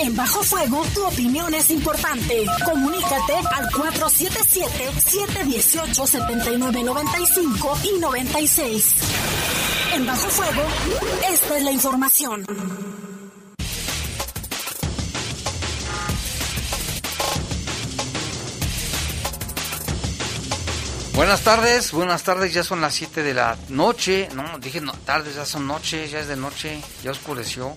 En Bajo Fuego, tu opinión es importante. Comunícate al 477-718-7995 y 96. En Bajo Fuego, esta es la información. Buenas tardes, buenas tardes, ya son las 7 de la noche, no, dije no, tardes, ya son noche, ya es de noche, ya oscureció.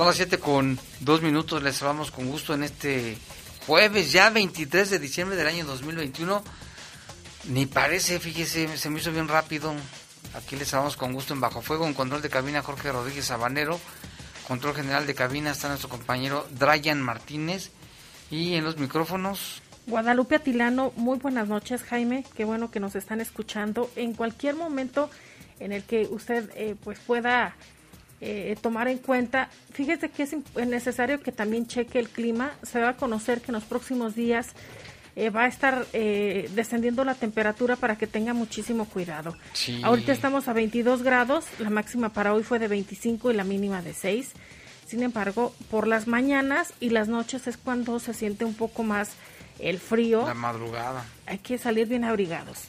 Son las 7 con 2 minutos, les saludamos con gusto en este jueves, ya 23 de diciembre del año 2021. Ni parece, fíjese, se me hizo bien rápido. Aquí les saludamos con gusto en Bajo Fuego, en control de cabina Jorge Rodríguez Sabanero, control general de cabina está nuestro compañero Dryan Martínez. Y en los micrófonos. Guadalupe Atilano, muy buenas noches Jaime, qué bueno que nos están escuchando. En cualquier momento en el que usted eh, pues pueda eh, tomar en cuenta. Fíjese que es necesario que también cheque el clima. Se va a conocer que en los próximos días eh, va a estar eh, descendiendo la temperatura para que tenga muchísimo cuidado. Ahorita estamos a 22 grados, la máxima para hoy fue de 25 y la mínima de 6. Sin embargo, por las mañanas y las noches es cuando se siente un poco más el frío. La madrugada. Hay que salir bien abrigados.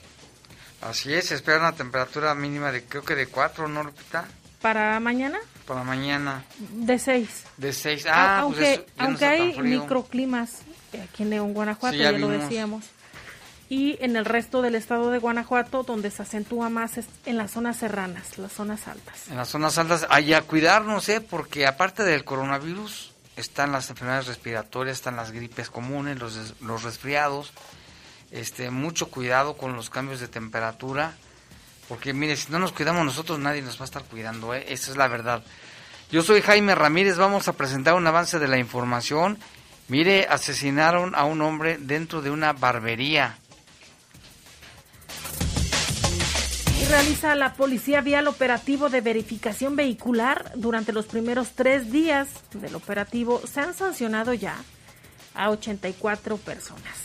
Así es, se espera una temperatura mínima de creo que de 4, ¿no, Lupita? ¿Para mañana? Para mañana. De 6. De 6. Ah, aunque, pues aunque hay microclimas aquí en León, Guanajuato, ya, lo decíamos. Y en el resto del estado de Guanajuato, donde se acentúa más es en las zonas serranas, las zonas altas. En las zonas altas, allá cuidarnos, ¿eh? Porque aparte del coronavirus, están las enfermedades respiratorias, están las gripes comunes, los, los resfriados. Este, mucho cuidado con los cambios de temperatura porque mire, si no nos cuidamos nosotros, nadie nos va a estar cuidando, ¿eh? esa es la verdad. Yo soy Jaime Ramírez, vamos a presentar un avance de la información. Mire, asesinaron a un hombre dentro de una barbería. Y realiza la policía vial operativo de verificación vehicular. Durante los primeros tres días del operativo se han sancionado ya a 84 personas.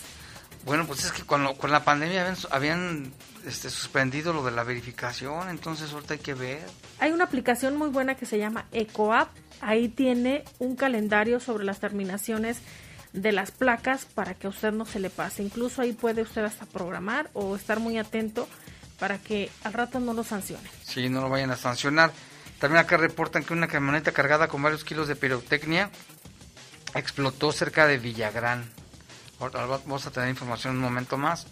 Bueno, pues es que con, con la pandemia habían este, suspendido lo de la verificación, entonces ahorita hay que ver. Hay una aplicación muy buena que se llama EcoApp, ahí tiene un calendario sobre las terminaciones de las placas para que a usted no se le pase. Incluso ahí puede usted hasta programar o estar muy atento para que al rato no lo sancionen. Sí, no lo vayan a sancionar. También acá reportan que una camioneta cargada con varios kilos de pirotecnia explotó cerca de Villagrán. Vamos a tener información en un momento más.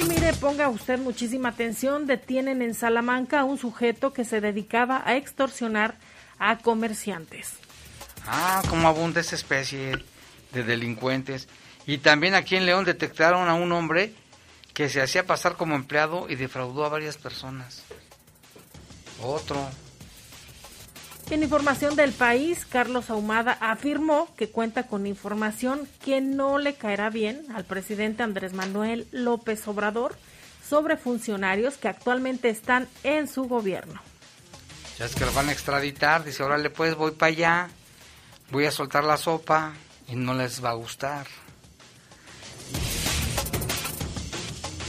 Y mire, ponga usted muchísima atención, detienen en Salamanca a un sujeto que se dedicaba a extorsionar a comerciantes. Ah, como abunda esa especie de delincuentes. Y también aquí en León detectaron a un hombre que se hacía pasar como empleado y defraudó a varias personas. Otro. En información del país, Carlos Ahumada afirmó que cuenta con información que no le caerá bien al presidente Andrés Manuel López Obrador sobre funcionarios que actualmente están en su gobierno. Ya es que lo van a extraditar, dice, órale pues voy para allá, voy a soltar la sopa y no les va a gustar.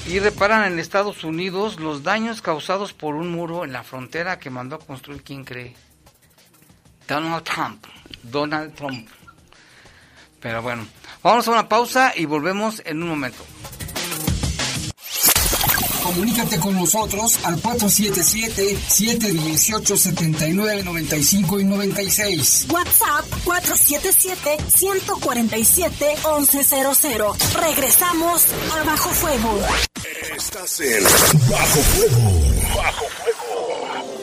Y reparan en Estados Unidos los daños causados por un muro en la frontera que mandó a construir, ¿quién cree? Donald Trump. Donald Trump. Pero bueno, vamos a una pausa y volvemos en un momento. Comunícate con nosotros al 477-718-7995 y 96. WhatsApp 477-147-1100. Regresamos a Bajo Fuego. Estás en Bajo Fuego. Bajo Fuego.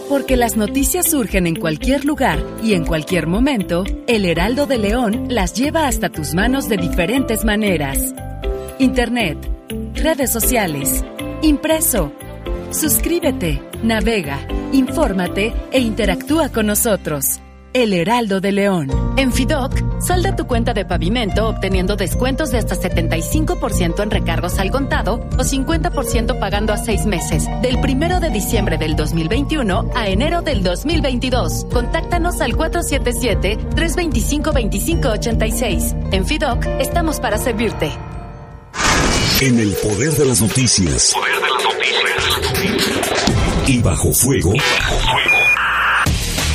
Porque las noticias surgen en cualquier lugar y en cualquier momento, el Heraldo de León las lleva hasta tus manos de diferentes maneras. Internet, redes sociales, impreso. Suscríbete, navega, infórmate e interactúa con nosotros. El Heraldo de León. En FIDOC, salda tu cuenta de pavimento obteniendo descuentos de hasta 75% en recargos al contado o 50% pagando a seis meses, del primero de diciembre del 2021 a enero del 2022. Contáctanos al 477-325-2586. En FIDOC, estamos para servirte. En el poder de las noticias. Poder de las noticias. Y bajo fuego.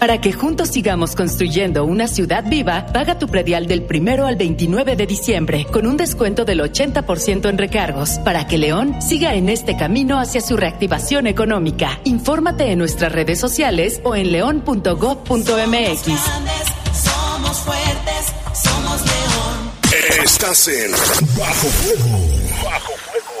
Para que juntos sigamos construyendo una ciudad viva, paga tu predial del primero al 29 de diciembre con un descuento del 80% en recargos para que León siga en este camino hacia su reactivación económica. Infórmate en nuestras redes sociales o en león.gov.mx. Somos fuertes, somos león. Estás en Bajo Fuego. Bajo fuego.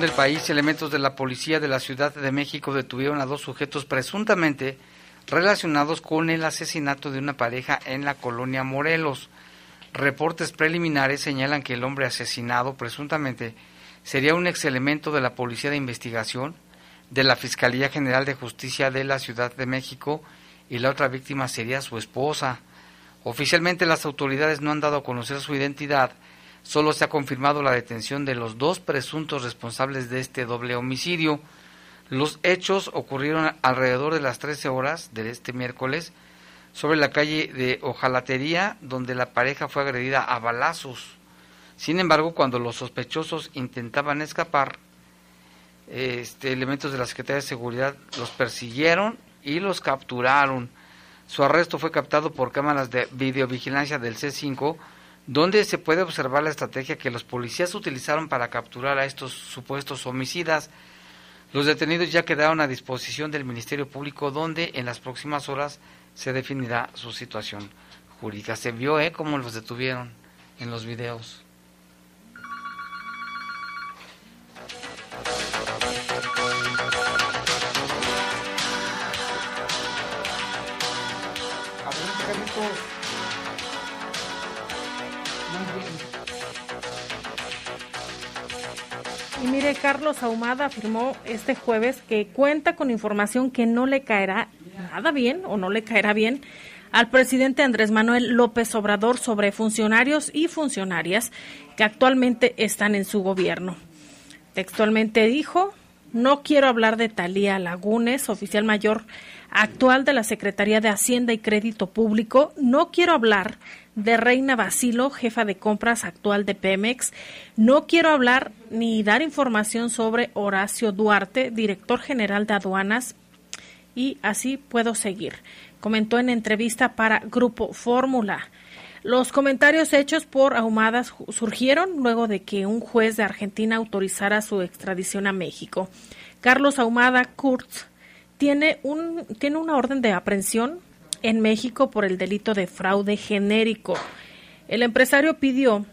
Del país. Elementos de la policía de la Ciudad de México detuvieron a dos sujetos presuntamente relacionados con el asesinato de una pareja en la colonia Morelos. Reportes preliminares señalan que el hombre asesinado presuntamente sería un ex elemento de la Policía de Investigación de la Fiscalía General de Justicia de la Ciudad de México y la otra víctima sería su esposa. Oficialmente las autoridades no han dado a conocer su identidad, solo se ha confirmado la detención de los dos presuntos responsables de este doble homicidio. Los hechos ocurrieron alrededor de las 13 horas de este miércoles sobre la calle de Ojalatería, donde la pareja fue agredida a balazos. Sin embargo, cuando los sospechosos intentaban escapar, este, elementos de la Secretaría de Seguridad los persiguieron y los capturaron. Su arresto fue captado por cámaras de videovigilancia del C5, donde se puede observar la estrategia que los policías utilizaron para capturar a estos supuestos homicidas. Los detenidos ya quedaron a disposición del Ministerio Público, donde en las próximas horas se definirá su situación jurídica. Se vio, ¿eh?, cómo los detuvieron en los videos. Mire, Carlos Ahumada afirmó este jueves que cuenta con información que no le caerá nada bien o no le caerá bien al presidente Andrés Manuel López Obrador sobre funcionarios y funcionarias que actualmente están en su gobierno. Textualmente dijo, no quiero hablar de Talía Lagunes, oficial mayor actual de la Secretaría de Hacienda y Crédito Público. No quiero hablar de Reina Basilo, jefa de compras actual de Pemex. No quiero hablar ni dar información sobre Horacio Duarte, director general de aduanas. Y así puedo seguir. Comentó en entrevista para Grupo Fórmula. Los comentarios hechos por Ahumadas surgieron luego de que un juez de Argentina autorizara su extradición a México. Carlos Ahumada Kurz tiene, un, tiene una orden de aprehensión en México por el delito de fraude genérico. El empresario pidió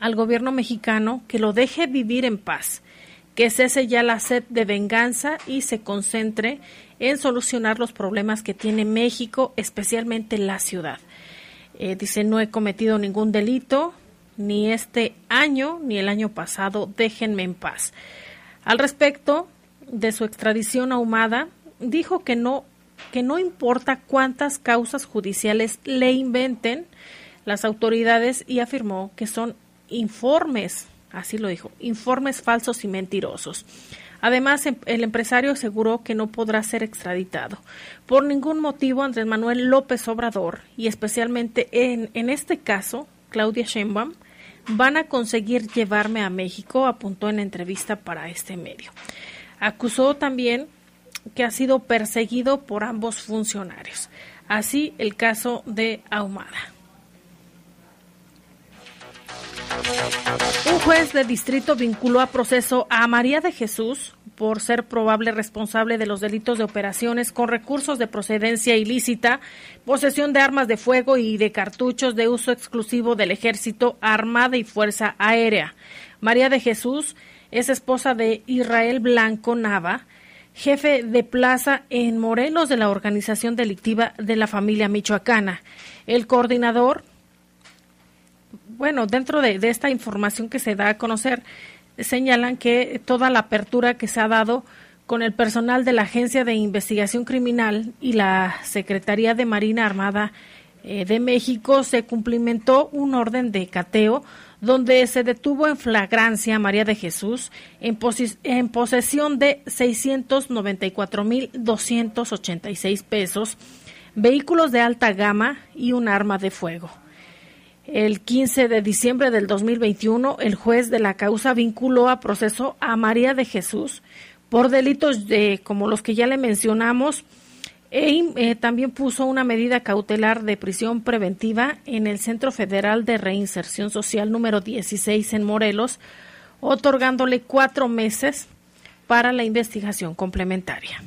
al gobierno mexicano que lo deje vivir en paz, que cese ya la sed de venganza y se concentre en solucionar los problemas que tiene México, especialmente la ciudad. Eh, dice, no he cometido ningún delito, ni este año ni el año pasado, déjenme en paz. Al respecto de su extradición ahumada, dijo que no, que no importa cuántas causas judiciales le inventen las autoridades y afirmó que son informes, así lo dijo, informes falsos y mentirosos. Además, em, el empresario aseguró que no podrá ser extraditado. Por ningún motivo, Andrés Manuel López Obrador, y especialmente en, en este caso, Claudia Sheinbaum, van a conseguir llevarme a México, apuntó en entrevista para este medio. Acusó también que ha sido perseguido por ambos funcionarios. Así el caso de Ahumada. Un juez de distrito vinculó a proceso a María de Jesús por ser probable responsable de los delitos de operaciones con recursos de procedencia ilícita, posesión de armas de fuego y de cartuchos de uso exclusivo del Ejército, Armada y Fuerza Aérea. María de Jesús es esposa de Israel Blanco Nava, jefe de plaza en Morelos de la organización delictiva de la familia michoacana. El coordinador bueno, dentro de, esta información que se da a conocer, señalan que toda la apertura que se ha dado con el personal de la Agencia de Investigación Criminal y la Secretaría de Marina Armada eh, de México se cumplimentó un orden de cateo donde se detuvo en flagrancia a María de Jesús en, en posesión de 694.286 pesos, vehículos de alta gama y un arma de fuego. El 15 de diciembre del 2021, el juez de la causa vinculó a proceso a María de Jesús por delitos de, como los que ya le mencionamos, e eh, también puso una medida cautelar de prisión preventiva en el Centro Federal de Reinserción Social número 16 en Morelos, otorgándole cuatro meses para la investigación complementaria.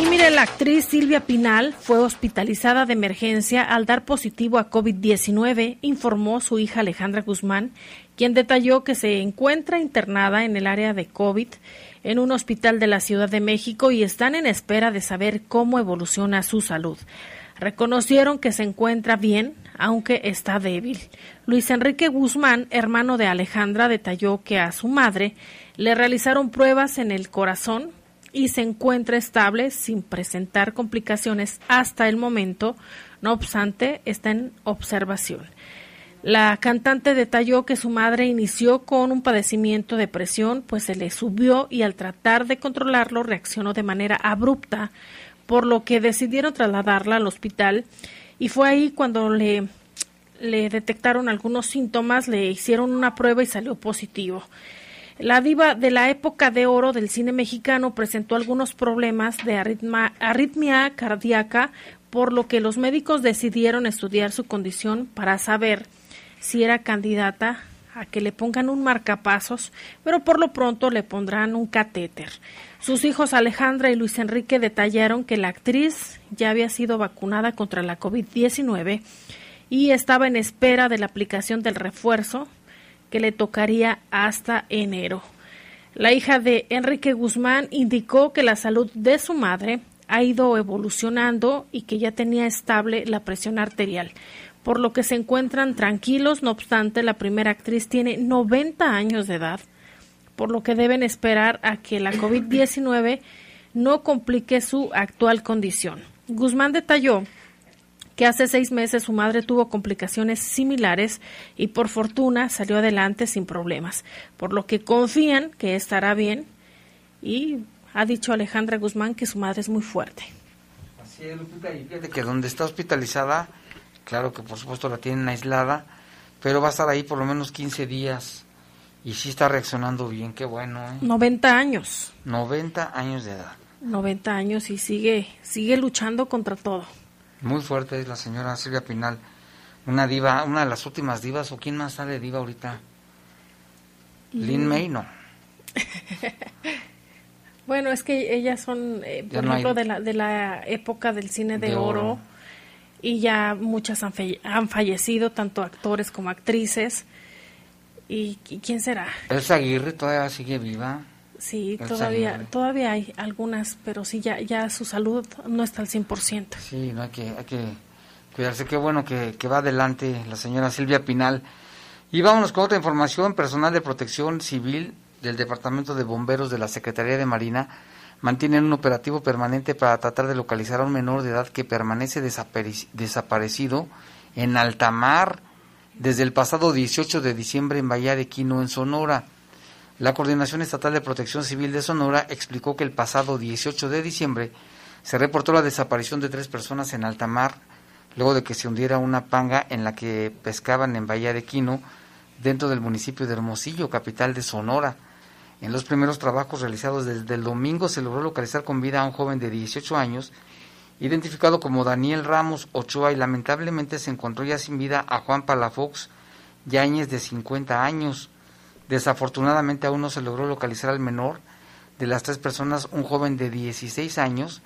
Y mire, la actriz Silvia Pinal fue hospitalizada de emergencia al dar positivo a COVID-19, informó su hija Alejandra Guzmán, quien detalló que se encuentra internada en el área de COVID en un hospital de la Ciudad de México y están en espera de saber cómo evoluciona su salud. Reconocieron que se encuentra bien, aunque está débil. Luis Enrique Guzmán, hermano de Alejandra, detalló que a su madre le realizaron pruebas en el corazón y se encuentra estable sin presentar complicaciones hasta el momento. No obstante, está en observación. La cantante detalló que su madre inició con un padecimiento de presión, pues se le subió y al tratar de controlarlo reaccionó de manera abrupta, por lo que decidieron trasladarla al hospital y fue ahí cuando le, detectaron algunos síntomas, le hicieron una prueba y salió positivo. La diva de la época de oro del cine mexicano presentó algunos problemas de arritmia cardíaca, por lo que los médicos decidieron estudiar su condición para saber si era candidata a que le pongan un marcapasos, pero por lo pronto le pondrán un catéter. Sus hijos Alejandra y Luis Enrique detallaron que la actriz ya había sido vacunada contra la COVID-19 y estaba en espera de la aplicación del refuerzo que le tocaría hasta enero. La hija de Enrique Guzmán indicó que la salud de su madre ha ido evolucionando y que ya tenía estable la presión arterial, por lo que se encuentran tranquilos. No obstante, la primera actriz tiene 90 años de edad, por lo que deben esperar a que la COVID-19 no complique su actual condición. Guzmán detalló que hace seis meses su madre tuvo complicaciones similares y por fortuna salió adelante sin problemas, por lo que confían que estará bien y ha dicho Alejandra Guzmán que su madre es muy fuerte. Así es, Lupita, y fíjate que donde está hospitalizada, claro que por supuesto la tienen aislada, pero va a estar ahí por lo menos 15 días y sí está reaccionando bien, qué bueno. ¿eh? 90 años. 90 años de edad. 90 años y sigue, sigue luchando contra todo. Muy fuerte es la señora Silvia Pinal, una diva, una de las últimas divas, o quién más sale diva ahorita. Lin May, no. bueno, es que ellas son, eh, por ejemplo, de, la, de la época del cine de, oro, y ya muchas han, han, fallecido, tanto actores como actrices. ¿Y, quién será? Elsa Aguirre todavía sigue viva. Sí, todavía todavía hay algunas, pero sí, ya, ya su salud no está al 100%. Sí, no hay que, hay que cuidarse. Qué bueno que, que va adelante la señora Silvia Pinal. Y vámonos con otra información. Personal de protección civil del Departamento de Bomberos de la Secretaría de Marina mantienen un operativo permanente para tratar de localizar a un menor de edad que permanece desaparecido en alta mar desde el pasado 18 de diciembre en Bahía de Quino, en Sonora. La Coordinación Estatal de Protección Civil de Sonora explicó que el pasado 18 de diciembre se reportó la desaparición de tres personas en alta mar luego de que se hundiera una panga en la que pescaban en Bahía de Quino dentro del municipio de Hermosillo, capital de Sonora. En los primeros trabajos realizados desde el domingo se logró localizar con vida a un joven de 18 años, identificado como Daniel Ramos Ochoa, y lamentablemente se encontró ya sin vida a Juan Palafox Yáñez, de 50 años. Desafortunadamente aún no se logró localizar al menor de las tres personas, un joven de 16 años,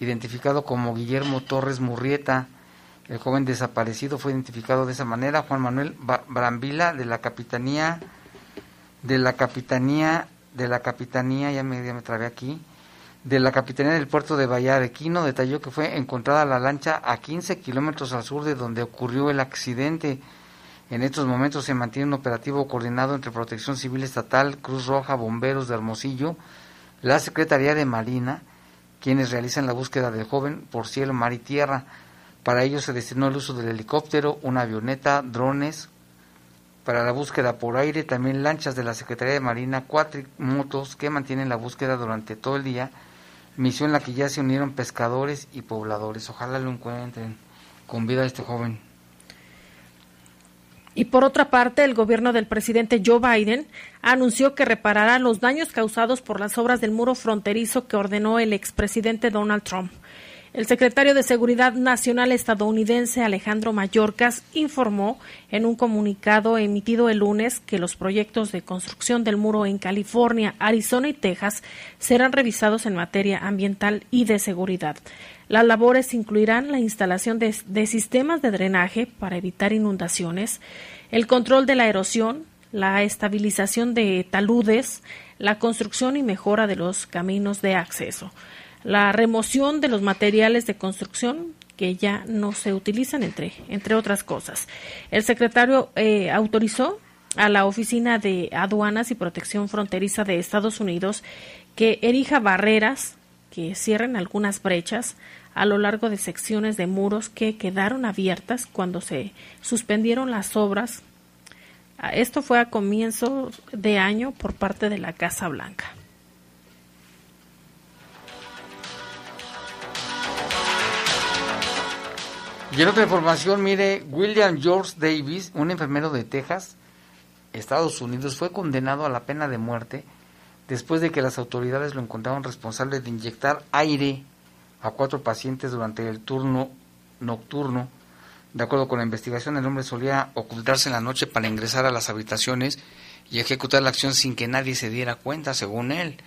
identificado como Guillermo Torres Murrieta. El joven desaparecido fue identificado de esa manera, Juan Manuel Brambila, de la Capitanía, de la Capitanía, de la Capitanía, ya me, ya me aquí, de la Capitanía del Puerto de Bahía detalló que fue encontrada la lancha a 15 kilómetros al sur de donde ocurrió el accidente. En estos momentos se mantiene un operativo coordinado entre Protección Civil Estatal, Cruz Roja, Bomberos de Hermosillo, la Secretaría de Marina, quienes realizan la búsqueda del joven por cielo, mar y tierra. Para ello se destinó el uso del helicóptero, una avioneta, drones. Para la búsqueda por aire, también lanchas de la Secretaría de Marina, motos que mantienen la búsqueda durante todo el día. Misión en la que ya se unieron pescadores y pobladores. Ojalá lo encuentren con vida a este joven. Y por otra parte, el gobierno del presidente Joe Biden anunció que reparará los daños causados por las obras del muro fronterizo que ordenó el expresidente Donald Trump. El secretario de Seguridad Nacional estadounidense Alejandro Mayorkas informó en un comunicado emitido el lunes que los proyectos de construcción del muro en California, Arizona y Texas serán revisados en materia ambiental y de seguridad. Las labores incluirán la instalación de, de sistemas de drenaje para evitar inundaciones, el control de la erosión, la estabilización de taludes, la construcción y mejora de los caminos de acceso, la remoción de los materiales de construcción que ya no se utilizan, entre, entre otras cosas. El secretario eh, autorizó a la Oficina de Aduanas y Protección Fronteriza de Estados Unidos que erija barreras que cierren algunas brechas a lo largo de secciones de muros que quedaron abiertas cuando se suspendieron las obras. Ah, esto fue a comienzo de año por parte de la Casa Blanca. Y en otra información, mire, William George Davis, un enfermero de Texas, Estados Unidos, fue condenado a la pena de muerte después de que las autoridades lo encontraron responsable de inyectar aire a cuatro pacientes durante el turno nocturno. De acuerdo con la investigación, el hombre solía ocultarse en la noche para ingresar a las habitaciones y ejecutar la acción sin que nadie se diera cuenta, según él.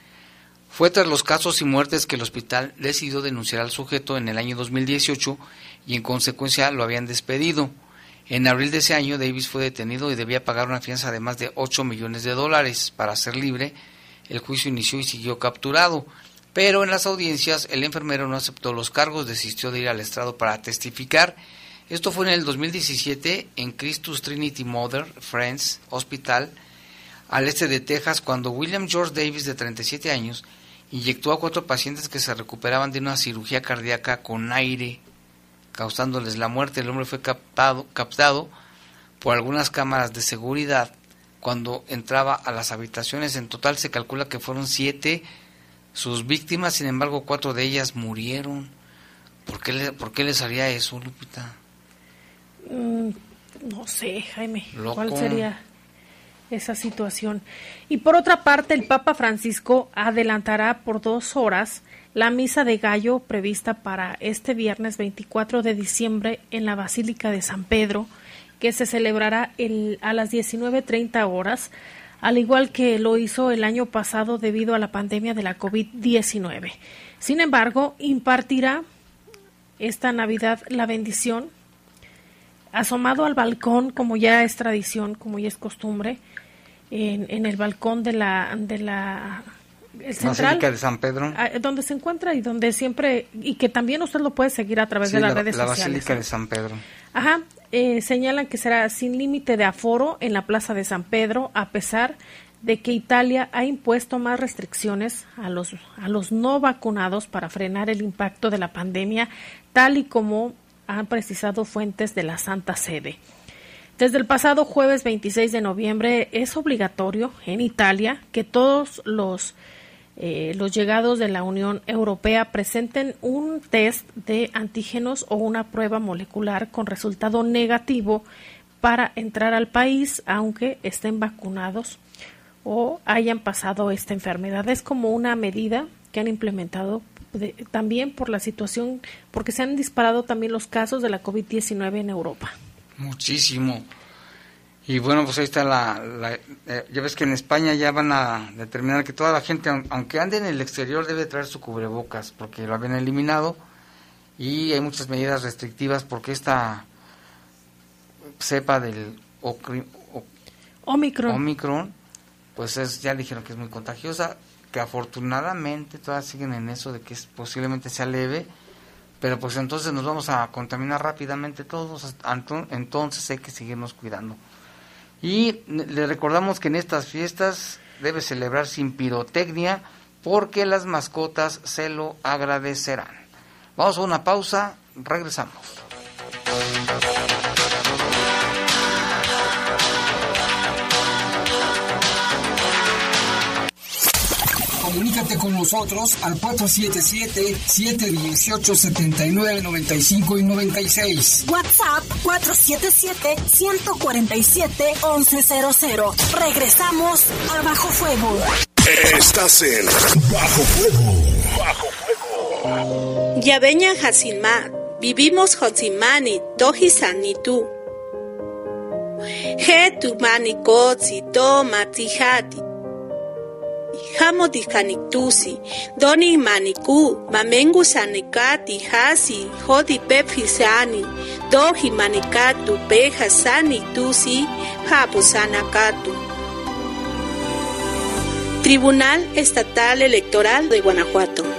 Fue tras los casos y muertes que el hospital decidió denunciar al sujeto en el año 2018 y en consecuencia lo habían despedido. En abril de ese año, Davis fue detenido y debía pagar una fianza de más de 8 millones de dólares para ser libre el juicio inició y siguió capturado, pero en las audiencias el enfermero no aceptó los cargos, desistió de ir al estrado para testificar. Esto fue en el 2017 en Christus Trinity Mother Friends Hospital, al este de Texas, cuando William George Davis, de 37 años, inyectó a cuatro pacientes que se recuperaban de una cirugía cardíaca con aire, causándoles la muerte. El hombre fue captado, captado por algunas cámaras de seguridad cuando entraba a las habitaciones. En total se calcula que fueron siete sus víctimas, sin embargo cuatro de ellas murieron. ¿Por qué, le, por qué les haría eso, Lupita? Mm, no sé, Jaime. ¿Cuál sería esa situación? Y por otra parte, el Papa Francisco adelantará por dos horas la misa de gallo prevista para este viernes 24 de diciembre en la Basílica de San Pedro que se celebrará el, a las 19.30 horas, al igual que lo hizo el año pasado debido a la pandemia de la COVID-19. Sin embargo, impartirá esta Navidad la bendición asomado al balcón, como ya es tradición, como ya es costumbre, en, en el balcón de la, de la el central, de San Pedro. Ah, donde se encuentra y donde siempre, y que también usted lo puede seguir a través de las redes sociales. La Basílica de San Pedro. Ajá, eh, señalan que será sin límite de aforo en la Plaza de San Pedro, a pesar de que Italia ha impuesto más restricciones a los, a los no vacunados para frenar el impacto de la pandemia, tal y como han precisado fuentes de la Santa Sede. Desde el pasado jueves 26 de noviembre es obligatorio en Italia que todos los eh, los llegados de la Unión Europea presenten un test de antígenos o una prueba molecular con resultado negativo para entrar al país, aunque estén vacunados o hayan pasado esta enfermedad. Es como una medida que han implementado también por la situación, porque se han disparado también los casos de la COVID-19 en Europa. Muchísimo. Y bueno, pues ahí está la... la- eh, ya ves que en España ya van a determinar que toda la gente, aun- aunque ande en el exterior, debe traer su cubrebocas, porque lo habían eliminado. Y hay muchas medidas restrictivas porque esta cepa del ocri- o- Omicron. Omicron, pues es, ya dijeron que es muy contagiosa, que afortunadamente todas siguen en eso de que es, posiblemente sea leve, pero pues entonces nos vamos a contaminar rápidamente todos, entonces hay que seguirnos cuidando. Y le recordamos que en estas fiestas debe celebrar sin pirotecnia porque las mascotas se lo agradecerán. Vamos a una pausa, regresamos. Comunícate con nosotros al 477-718-7995 y 96. WhatsApp 477-147-1100. Regresamos a Bajo Fuego. Estás en Bajo Fuego. Bajo Fuego. Yabeña Hasinma, vivimos Hotsimani, Tohisani tú. He tu mani kotsi, to matihati. Hamo dikanitusi, doni maniku, mamengu sanikati, hasi, hodi pephisani, dohi manikatu, peja sani tusi, hapu sanakatu. Tribunal Estatal Electoral de Guanajuato.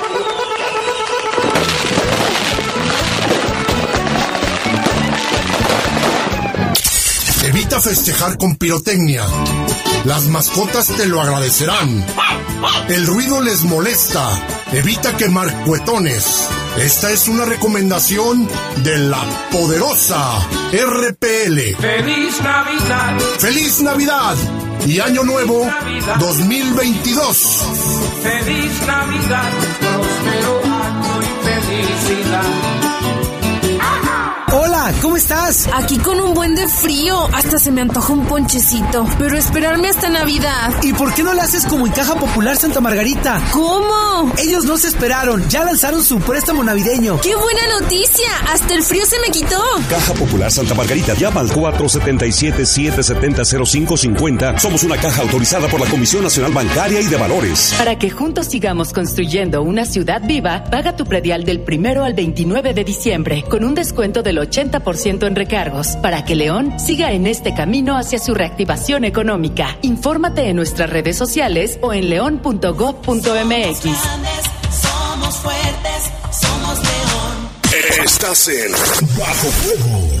Evita festejar con pirotecnia. Las mascotas te lo agradecerán. El ruido les molesta. Evita quemar cuetones. Esta es una recomendación de la poderosa RPL. Feliz Navidad. ¡Feliz Navidad! Y Año Nuevo 2022. Feliz Navidad. Próspero año y felicidad. Hola, ¿cómo estás? Aquí con un buen de frío, hasta se me antoja un ponchecito. Pero esperarme hasta Navidad. ¿Y por qué no lo haces como en Caja Popular Santa Margarita? ¿Cómo? Ellos no se esperaron, ya lanzaron su préstamo navideño. ¡Qué buena noticia! Hasta el frío se me quitó. Caja Popular Santa Margarita. Llama al 477-770-0550. Somos una caja autorizada por la Comisión Nacional Bancaria y de Valores. Para que juntos sigamos construyendo una ciudad viva, paga tu predial del primero al 29 de diciembre con un descuento del 80% en recargos para que León siga en este camino hacia su reactivación económica. Infórmate en nuestras redes sociales o en león.gov.mx. Somos fuertes, somos león. Estás en Bajo Fuego.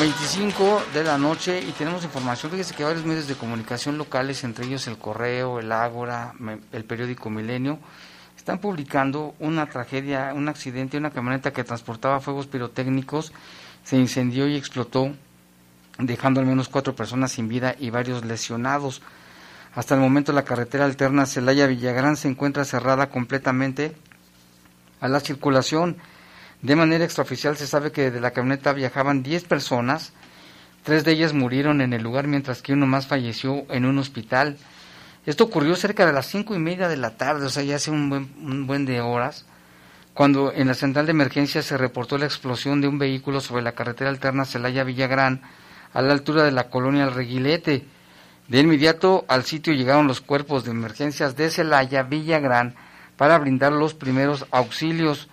25 de la noche y tenemos información. Fíjese que varios medios de comunicación locales, entre ellos el Correo, el Ágora, el periódico Milenio, están publicando una tragedia, un accidente, una camioneta que transportaba fuegos pirotécnicos se incendió y explotó, dejando al menos cuatro personas sin vida y varios lesionados. Hasta el momento la carretera alterna Celaya-Villagrán se encuentra cerrada completamente a la circulación. De manera extraoficial se sabe que de la camioneta viajaban 10 personas, tres de ellas murieron en el lugar mientras que uno más falleció en un hospital. Esto ocurrió cerca de las cinco y media de la tarde, o sea, ya hace un buen, buen de horas, cuando en la central de emergencia se reportó la explosión de un vehículo sobre la carretera alterna Celaya-Villagrán, a la altura de la colonia El Reguilete. De inmediato al sitio llegaron los cuerpos de emergencias de Celaya, Villagrán, para brindar los primeros auxilios.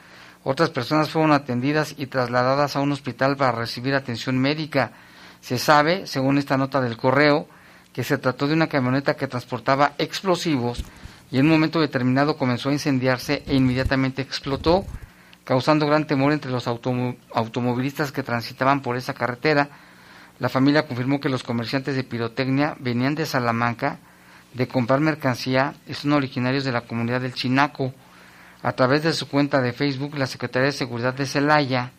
Otras personas fueron atendidas y trasladadas a un hospital para recibir atención médica. Se sabe, según esta nota del correo, que se trató de una camioneta que transportaba explosivos y en un momento determinado comenzó a incendiarse e inmediatamente explotó, causando gran temor entre los automovilistas que transitaban por esa carretera. La familia confirmó que los comerciantes de pirotecnia venían de Salamanca de comprar mercancía y son originarios de la comunidad del Chinaco. A través de su cuenta de Facebook, la Secretaría de Seguridad de Celaya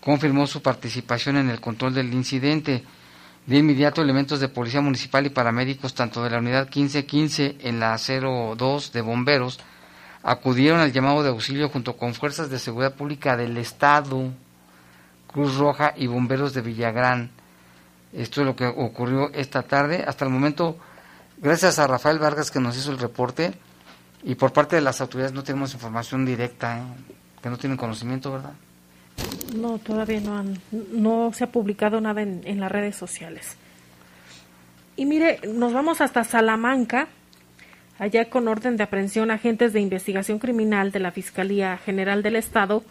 confirmó su participación en el control del incidente. De inmediato, elementos de Policía Municipal y paramédicos, tanto de la Unidad 1515 en la 02 de Bomberos, acudieron al llamado de auxilio junto con fuerzas de seguridad pública del Estado, Cruz Roja y bomberos de Villagrán. Esto es lo que ocurrió esta tarde. Hasta el momento, gracias a Rafael Vargas que nos hizo el reporte, y por parte de las autoridades no tenemos información directa, ¿eh? que no tienen conocimiento, ¿verdad? No, todavía no, no se ha publicado nada en, en las redes sociales. Y mire, nos vamos hasta Salamanca, allá con orden de aprehensión agentes de investigación criminal de la Fiscalía General del Estado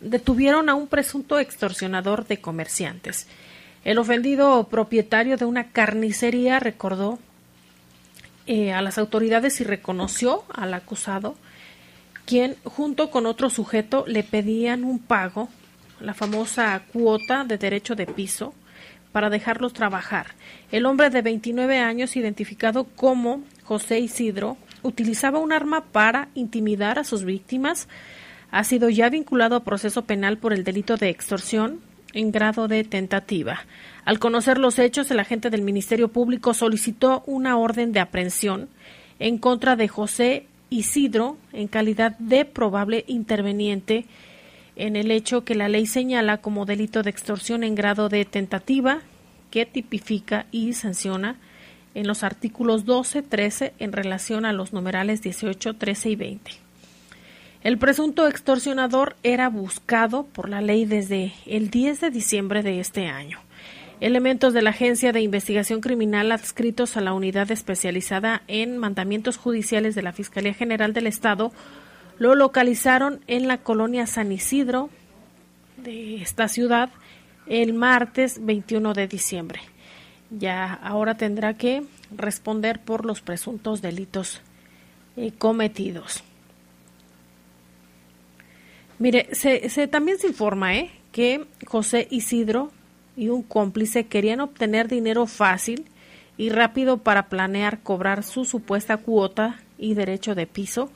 detuvieron a un presunto extorsionador de comerciantes. El ofendido propietario de una carnicería recordó eh, a las autoridades y reconoció al acusado, quien junto con otro sujeto le pedían un pago la famosa cuota de derecho de piso para dejarlos trabajar. El hombre de 29 años, identificado como José Isidro, utilizaba un arma para intimidar a sus víctimas. Ha sido ya vinculado a proceso penal por el delito de extorsión en grado de tentativa. Al conocer los hechos, el agente del Ministerio Público solicitó una orden de aprehensión en contra de José Isidro en calidad de probable interveniente en el hecho que la ley señala como delito de extorsión en grado de tentativa, que tipifica y sanciona en los artículos 12, 13 en relación a los numerales 18, 13 y 20. El presunto extorsionador era buscado por la ley desde el 10 de diciembre de este año. Elementos de la Agencia de Investigación Criminal adscritos a la unidad especializada en mandamientos judiciales de la Fiscalía General del Estado lo localizaron en la colonia San Isidro de esta ciudad el martes 21 de diciembre. Ya ahora tendrá que responder por los presuntos delitos eh, cometidos. Mire, se, se, también se informa ¿eh? que José Isidro y un cómplice querían obtener dinero fácil y rápido para planear cobrar su supuesta cuota y derecho de piso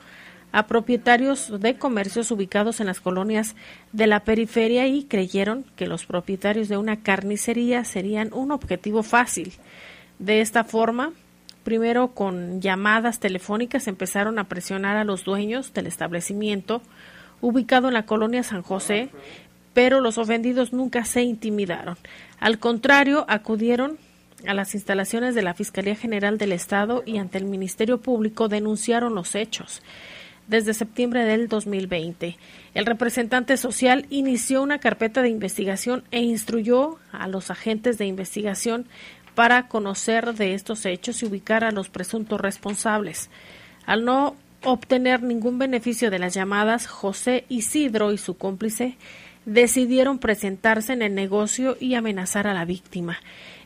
a propietarios de comercios ubicados en las colonias de la periferia y creyeron que los propietarios de una carnicería serían un objetivo fácil. De esta forma, primero con llamadas telefónicas empezaron a presionar a los dueños del establecimiento ubicado en la colonia San José, pero los ofendidos nunca se intimidaron. Al contrario, acudieron a las instalaciones de la Fiscalía General del Estado y ante el Ministerio Público denunciaron los hechos desde septiembre del 2020. El representante social inició una carpeta de investigación e instruyó a los agentes de investigación para conocer de estos hechos y ubicar a los presuntos responsables. Al no obtener ningún beneficio de las llamadas, José Isidro y su cómplice decidieron presentarse en el negocio y amenazar a la víctima.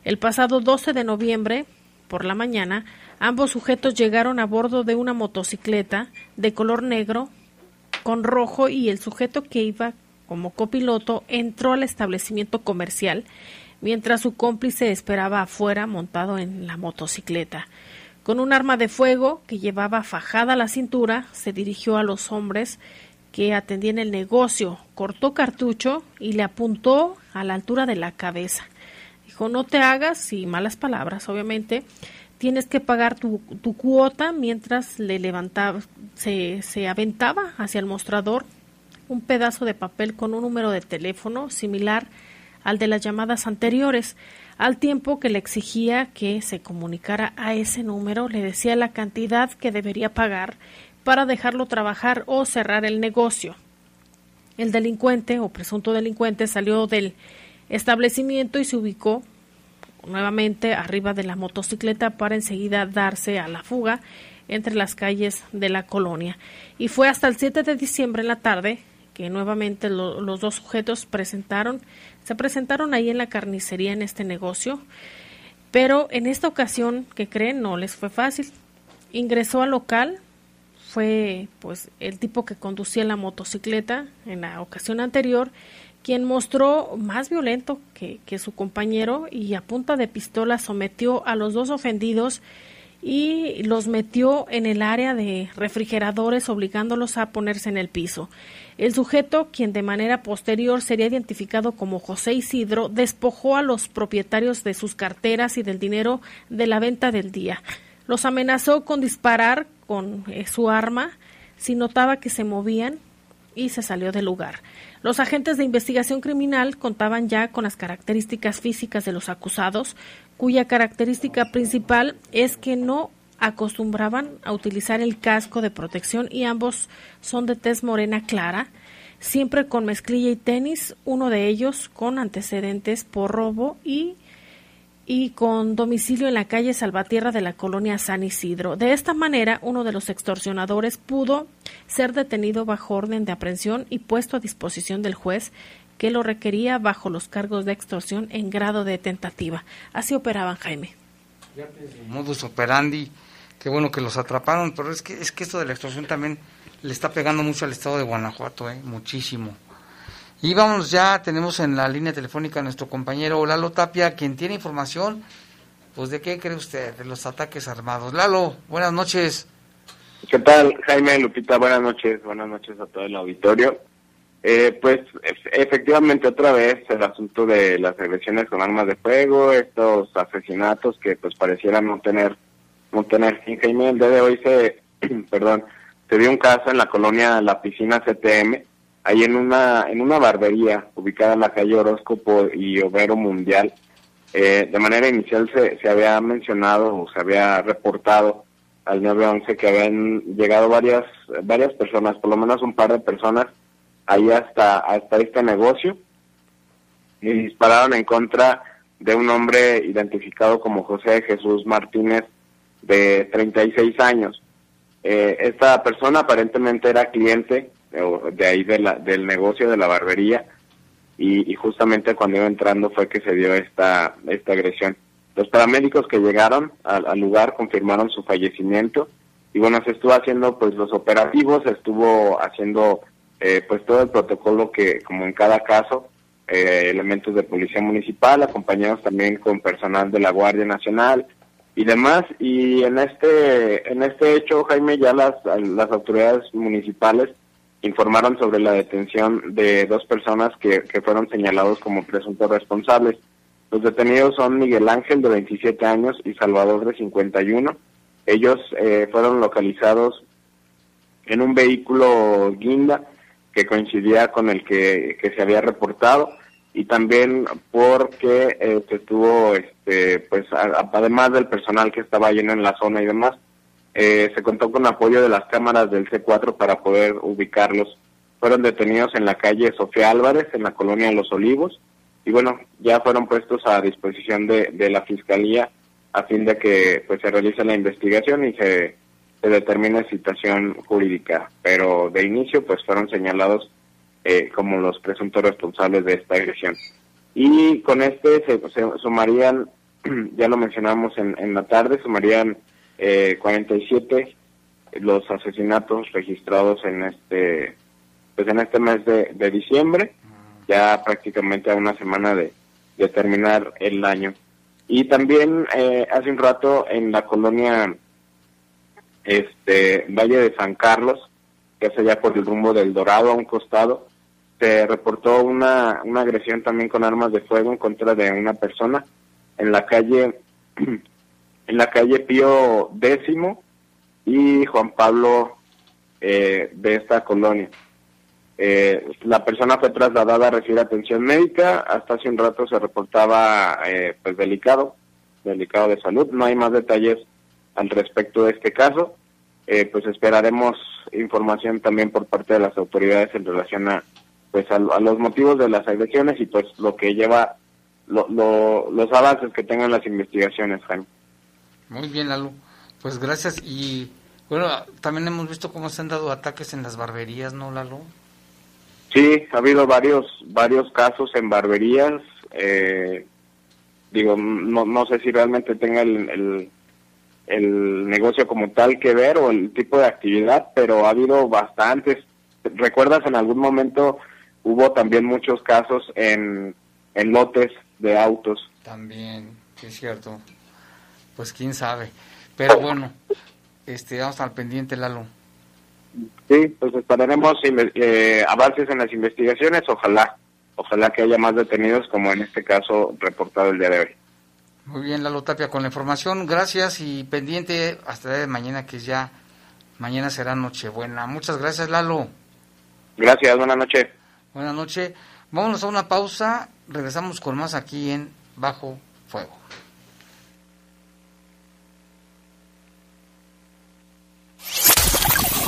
El pasado 12 de noviembre, por la mañana, Ambos sujetos llegaron a bordo de una motocicleta de color negro con rojo y el sujeto que iba como copiloto entró al establecimiento comercial mientras su cómplice esperaba afuera montado en la motocicleta. Con un arma de fuego que llevaba fajada a la cintura, se dirigió a los hombres que atendían el negocio, cortó cartucho y le apuntó a la altura de la cabeza. Dijo, no te hagas, y malas palabras, obviamente, tienes que pagar tu, tu cuota mientras le levantaba, se, se aventaba hacia el mostrador un pedazo de papel con un número de teléfono similar al de las llamadas anteriores. Al tiempo que le exigía que se comunicara a ese número, le decía la cantidad que debería pagar para dejarlo trabajar o cerrar el negocio. El delincuente o presunto delincuente salió del establecimiento y se ubicó nuevamente arriba de la motocicleta para enseguida darse a la fuga entre las calles de la colonia. Y fue hasta el 7 de diciembre en la tarde que nuevamente los dos sujetos presentaron, se presentaron ahí en la carnicería en este negocio, pero en esta ocasión, que creen, no les fue fácil. Ingresó al local, fue pues el tipo que conducía la motocicleta en la ocasión anterior, quien mostró más violento que, que su compañero y a punta de pistola sometió a los dos ofendidos y los metió en el área de refrigeradores obligándolos a ponerse en el piso. El sujeto, quien de manera posterior sería identificado como José Isidro, despojó a los propietarios de sus carteras y del dinero de la venta del día. Los amenazó con disparar con eh, su arma si notaba que se movían y se salió del lugar. Los agentes de investigación criminal contaban ya con las características físicas de los acusados, cuya característica principal es que no acostumbraban a utilizar el casco de protección y ambos son de tez morena clara, siempre con mezclilla y tenis, uno de ellos con antecedentes por robo y y con domicilio en la calle Salvatierra de la colonia San Isidro. De esta manera, uno de los extorsionadores pudo ser detenido bajo orden de aprehensión y puesto a disposición del juez que lo requería bajo los cargos de extorsión en grado de tentativa. Así operaban Jaime. Modus operandi, qué bueno que los atraparon, pero es que es que esto de la extorsión también le está pegando mucho al estado de Guanajuato, ¿eh? muchísimo. Y vamos ya, tenemos en la línea telefónica a nuestro compañero Lalo Tapia, quien tiene información, pues de qué cree usted, de los ataques armados. Lalo, buenas noches. ¿Qué tal, Jaime Lupita? Buenas noches, buenas noches a todo el auditorio. Eh, pues efectivamente otra vez el asunto de las agresiones con armas de fuego, estos asesinatos que pues parecieran no tener no tener fin. Jaime, el día de hoy se, perdón, se dio un caso en la colonia La Piscina CTM, ahí en una, en una barbería ubicada en la calle Horóscopo y Obrero Mundial. Eh, de manera inicial se, se había mencionado o se había reportado al 911 que habían llegado varias, varias personas, por lo menos un par de personas, ahí hasta, hasta este negocio y dispararon en contra de un hombre identificado como José Jesús Martínez de 36 años. Eh, esta persona aparentemente era cliente de ahí de la, del negocio de la barbería y, justamente cuando iba entrando fue que se dio esta, esta agresión. Los paramédicos que llegaron al, lugar confirmaron su fallecimiento y bueno, se estuvo haciendo pues los operativos, estuvo haciendo eh, pues todo el protocolo que como en cada caso, eh, elementos de policía municipal, acompañados también con personal de la Guardia Nacional y demás. Y en este, en este hecho, Jaime, ya las, las autoridades municipales informaron sobre la detención de dos personas que, fueron señalados como presuntos responsables. Los detenidos son Miguel Ángel, de 27 años, y Salvador, de 51. Ellos eh, fueron localizados en un vehículo guinda que coincidía con el que, se había reportado y también porque eh, se estuvo, este, pues, además del personal que estaba lleno en la zona y demás, eh, se contó con apoyo de las cámaras del C4 para poder ubicarlos. Fueron detenidos en la calle Sofía Álvarez, en la colonia Los Olivos, y bueno, ya fueron puestos a disposición de, de la Fiscalía a fin de que pues se realice la investigación y se, se determine situación jurídica. Pero de inicio pues fueron señalados eh, como los presuntos responsables de esta agresión. Y con este se, se sumarían, ya lo mencionamos en, en la tarde, sumarían eh, 47 los asesinatos registrados en este pues en este mes de, diciembre ya prácticamente a una semana de, terminar el año. Y también eh, hace un rato en la colonia este Valle de San Carlos que es allá por el rumbo del Dorado a un costado se reportó una, una agresión también con armas de fuego en contra de una persona en la calle en la calle Pío X y Juan Pablo eh, de esta colonia. Eh, la persona fue trasladada a recibir atención médica, hasta hace un rato se reportaba eh, pues delicado, delicado de salud, no hay más detalles al respecto de este caso, pues esperaremos información también por parte de las autoridades en relación a, pues a, a los motivos de las agresiones y pues lo que lleva lo, lo- los avances que tengan las investigaciones, Jaime. Muy bien, Lalo. Pues gracias. Y bueno, también hemos visto cómo se han dado ataques en las barberías, ¿no, Lalo? Sí, ha habido varios varios casos en barberías. eh, digo, no, no sé si realmente tenga el, el, el negocio como tal que ver o el tipo de actividad, pero ha habido bastantes. ¿Recuerdas en algún momento hubo también muchos casos en, en lotes de autos? También, sí es cierto. Pues quién sabe. Pero bueno, este, vamos al pendiente, Lalo. Sí, pues esperaremos eh, avances en las investigaciones, ojalá, ojalá que haya más detenidos como en este caso reportado el día de hoy. Muy bien, Lalo Tapia, con la información. Gracias y pendiente hasta de mañana, que ya mañana será Nochebuena. Muchas gracias, Lalo. Gracias, buenas noches. Buenas noches. Vámonos a una pausa. Regresamos con más aquí en Bajo Fuego.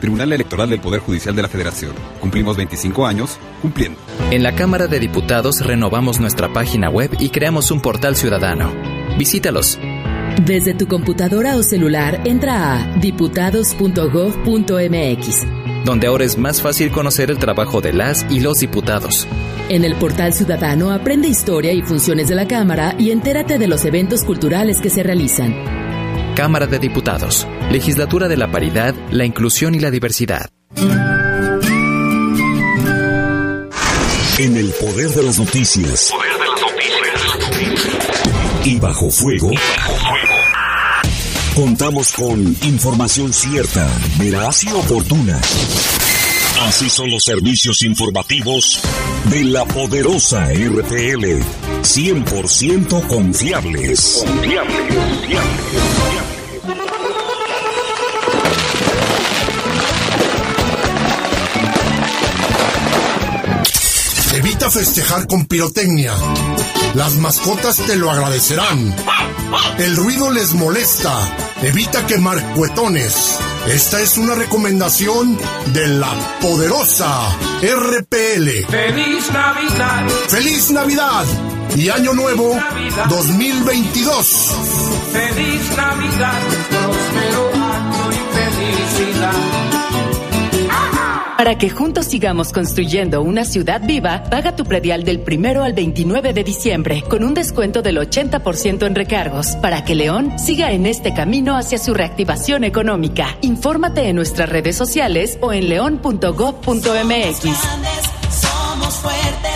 Tribunal Electoral del Poder Judicial de la Federación. Cumplimos 25 años cumpliendo. En la Cámara de Diputados renovamos nuestra página web y creamos un portal ciudadano. Visítalos. Desde tu computadora o celular, entra a diputados.gov.mx. donde ahora es más fácil conocer el trabajo de las y los diputados. En el portal ciudadano aprende historia y funciones de la Cámara y entérate de los eventos culturales que se realizan. Cámara de Diputados, Legislatura de la Paridad, la Inclusión y la Diversidad. En el poder de las noticias. Y bajo fuego. Contamos con información cierta, veraz y oportuna. Así son los servicios informativos de la poderosa RPL. 100% confiables. Confiables, Evita festejar con pirotecnia. Las mascotas te lo agradecerán. El ruido les molesta. Evita quemar cuetones. Esta es una recomendación de la poderosa RPL. Feliz Navidad. ¡Feliz Navidad! Y Año Nuevo 2022. Feliz Navidad. Próspero año y felicidad. Para que juntos sigamos construyendo una ciudad viva, paga tu predial del primero al 29 de diciembre con un descuento del 80% en recargos para que León siga en este camino hacia su reactivación económica. Infórmate en nuestras redes sociales o en león.gov.mx. Somos fuertes.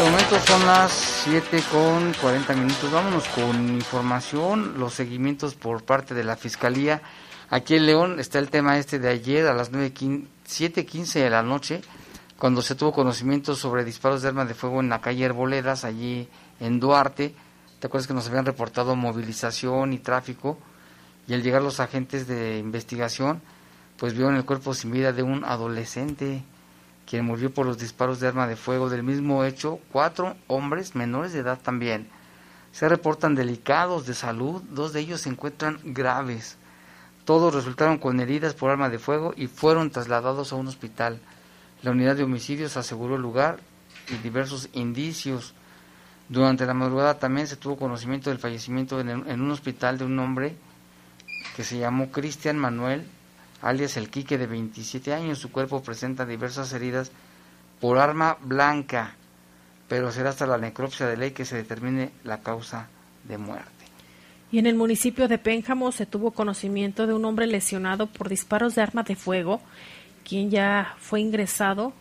Este momento son las 7 con 40 minutos. Vámonos con información, los seguimientos por parte de la Fiscalía. Aquí en León está el tema este de ayer a las 7.15 de la noche, cuando se tuvo conocimiento sobre disparos de armas de fuego en la calle Herboledas, allí en Duarte. ¿Te acuerdas que nos habían reportado movilización y tráfico? Y al llegar los agentes de investigación, pues vieron el cuerpo sin vida de un adolescente quien murió por los disparos de arma de fuego del mismo hecho, cuatro hombres menores de edad también. Se reportan delicados de salud, dos de ellos se encuentran graves. Todos resultaron con heridas por arma de fuego y fueron trasladados a un hospital. La unidad de homicidios aseguró el lugar y diversos indicios. Durante la madrugada también se tuvo conocimiento del fallecimiento en, en un hospital de un hombre que se llamó Cristian Manuel, alias el Quique de 27 años. Su cuerpo presenta diversas heridas por arma blanca, pero será hasta la necropsia de ley que se determine la causa de muerte. Y en el municipio de Pénjamo se tuvo conocimiento de un hombre lesionado por disparos de arma de fuego, quien ya fue ingresado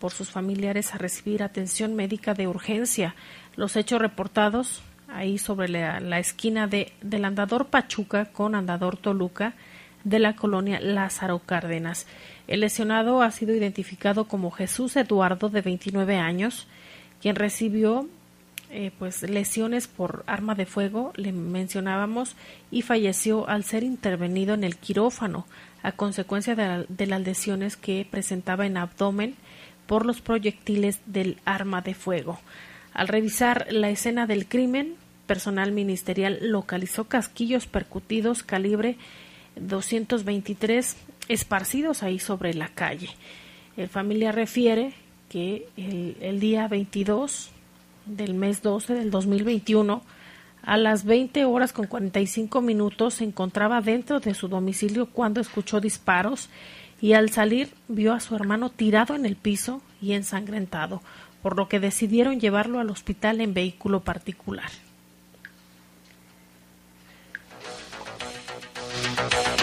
por sus familiares a recibir atención médica de urgencia. Los hechos reportados ahí sobre la, la esquina de, del andador Pachuca con andador Toluca de la colonia Lázaro Cárdenas. El lesionado ha sido identificado como Jesús Eduardo, de 29 años, quien recibió eh, pues lesiones por arma de fuego, le mencionábamos, y falleció al ser intervenido en el quirófano a consecuencia de, de las lesiones que presentaba en abdomen por los proyectiles del arma de fuego. Al revisar la escena del crimen, personal ministerial localizó casquillos percutidos calibre 223 esparcidos ahí sobre la calle. El familia refiere que el, el, día 22 del mes 12 del 2021, a las 20 horas con 45 minutos, se encontraba dentro de su domicilio cuando escuchó disparos y al salir vio a su hermano tirado en el piso y ensangrentado, por lo que decidieron llevarlo al hospital en vehículo particular.